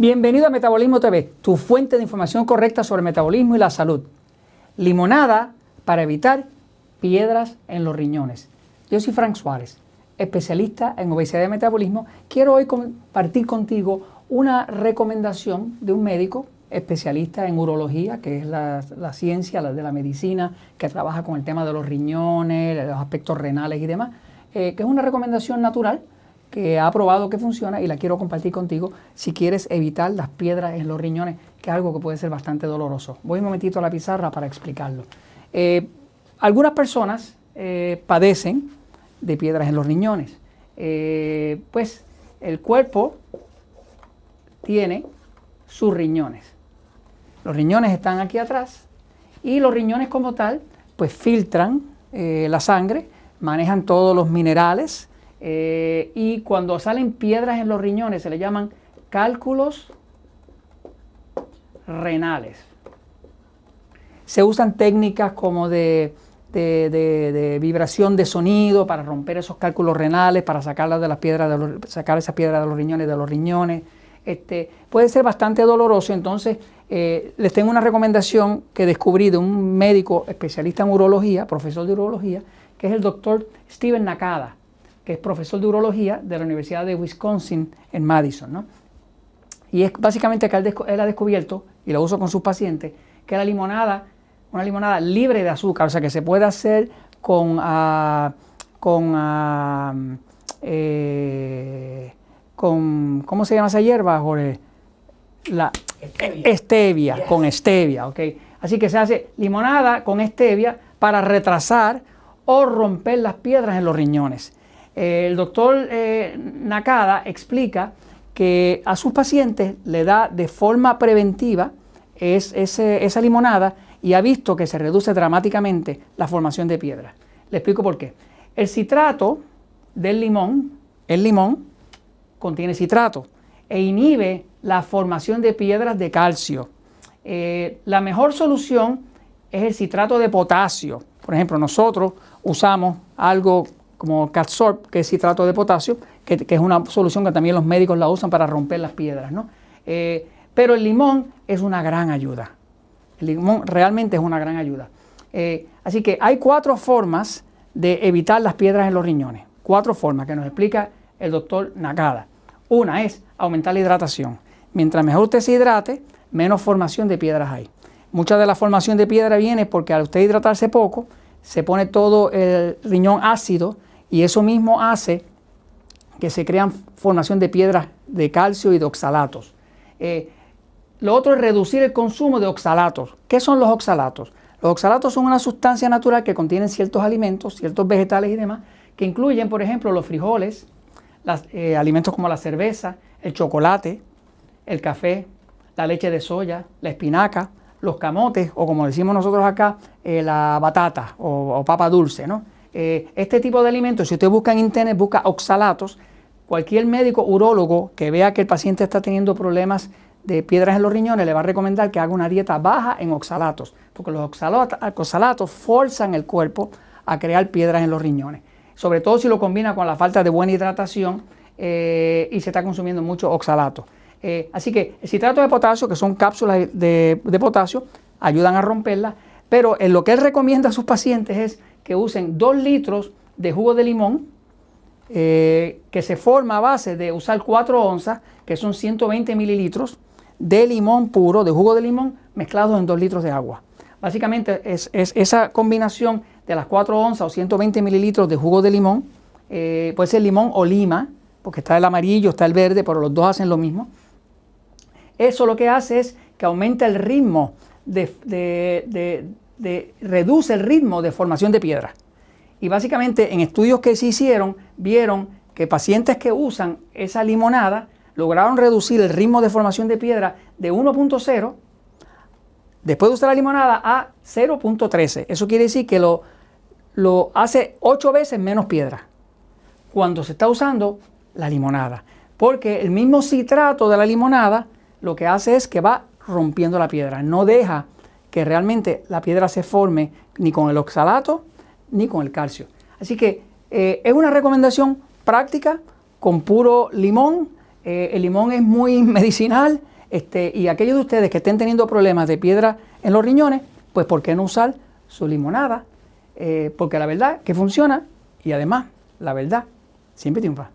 Bienvenido a Metabolismo TV, tu fuente de información correcta sobre metabolismo y la salud. Limonada para evitar piedras en los riñones. Yo soy Frank Suárez, especialista en obesidad y metabolismo. Quiero hoy compartir contigo una recomendación de un médico especialista en urología, que es la, ciencia de la medicina, que trabaja con el tema de los riñones, los aspectos renales y demás, eh, que es una recomendación natural que ha probado que funciona y la quiero compartir contigo si quieres evitar las piedras en los riñones, que es algo que puede ser bastante doloroso. Voy un momentito a la pizarra para explicarlo. Eh, algunas personas eh, padecen de piedras en los riñones. Eh, pues el cuerpo tiene sus riñones. Los riñones están aquí atrás y los riñones como tal pues filtran la sangre, manejan todos los minerales, eh, y cuando salen piedras en los riñones se le llaman cálculos renales. Se usan técnicas como de, vibración de sonido para romper esos cálculos renales, para sacarlas de las piedras de los, sacar esas piedras de los riñones de los riñones. Este, puede ser bastante doloroso, entonces eh, les tengo una recomendación que descubrí de un médico especialista en urología, profesor de urología, que es el doctor Steven Nakada que es profesor de urología de la Universidad de Wisconsin en Madison. Y es básicamente que él, ha descubierto, y lo uso con sus pacientes, que la limonada, una limonada libre de azúcar, o sea que se puede hacer con, ah, con, ah, eh, con, ¿cómo se llama esa hierba, Jorge? La stevia, con stevia, ¿ok? Así que se hace limonada con stevia para retrasar o romper las piedras en los riñones el doctor eh, Nakada explica que a sus pacientes le da de forma preventiva esa limonada y ha visto que se reduce dramáticamente la formación de piedras. Le explico por qué. El citrato del limón, el limón, contiene citrato e inhibe la formación de piedras de calcio. Eh, la mejor solución es el citrato de potasio. Por ejemplo, nosotros usamos algo como Catsorb, que es citrato de potasio, que, es una solución que también los médicos la usan para romper las piedras. ¿no? Eh, pero el limón es una gran ayuda. El limón realmente es una gran ayuda. Eh, así que hay cuatro formas de evitar las piedras en los riñones. Cuatro formas que nos explica el doctor Nakada. Una es aumentar la hidratación. Mientras mejor usted se hidrate, menos formación de piedras hay. Mucha de la formación de piedra viene porque al usted hidratarse poco, se pone todo el riñón ácido y eso mismo hace que se crean formación de piedras de calcio y de oxalatos. Eh, lo otro es reducir el consumo de oxalatos. ¿Qué son los oxalatos? Los oxalatos son una sustancia natural que contienen ciertos alimentos, ciertos vegetales y demás, que incluyen, por ejemplo, los frijoles, eh, alimentos como la cerveza, el chocolate, el café, la leche de soya, la espinaca, los camotes, o como decimos nosotros acá, eh, la batata o, o papa dulce, ¿no? Eh, este tipo de alimentos, si usted busca en internet, busca oxalatos, cualquier médico urólogo que vea que el paciente está teniendo problemas de piedras en los riñones le va a recomendar que haga una dieta baja en oxalatos, porque los oxalatos, forzan el cuerpo a crear piedras en los riñones, sobre todo si lo combina con la falta de buena hidratación eh, y se está consumiendo mucho oxalato. Eh, así que el citrato de potasio, que son cápsulas de, potasio, ayudan a romperla, pero lo que él recomienda a sus pacientes es que usen 2 litros de jugo de limón, eh, que se forma a base de usar 4 onzas, que son 120 mililitros, de limón puro, de jugo de limón, mezclados en 2 litros de agua. Básicamente es, esa combinación de las 4 onzas o 120 mililitros de jugo de limón, eh, puede ser limón o lima, porque está el amarillo, está el verde, pero los dos hacen lo mismo. Eso lo que hace es que aumenta el ritmo de, reduce el ritmo de formación de piedra. Y básicamente en estudios que se hicieron, vieron que pacientes que usan esa limonada lograron reducir el ritmo de formación de piedra de 1.0 después de usar la limonada a 0.13. Eso quiere decir que lo, lo hace 8 veces menos piedra cuando se está usando la limonada. Porque el mismo citrato de la limonada lo que hace es que va rompiendo la piedra, no deja que realmente la piedra se forme ni con el oxalato ni con el calcio. Así que eh, es una recomendación práctica con puro limón, Eh, el limón es muy medicinal este, y aquellos de ustedes que estén teniendo problemas de piedra en los riñones, pues ¿por qué no usar su limonada? Eh, porque la verdad que funciona y además la verdad siempre triunfa.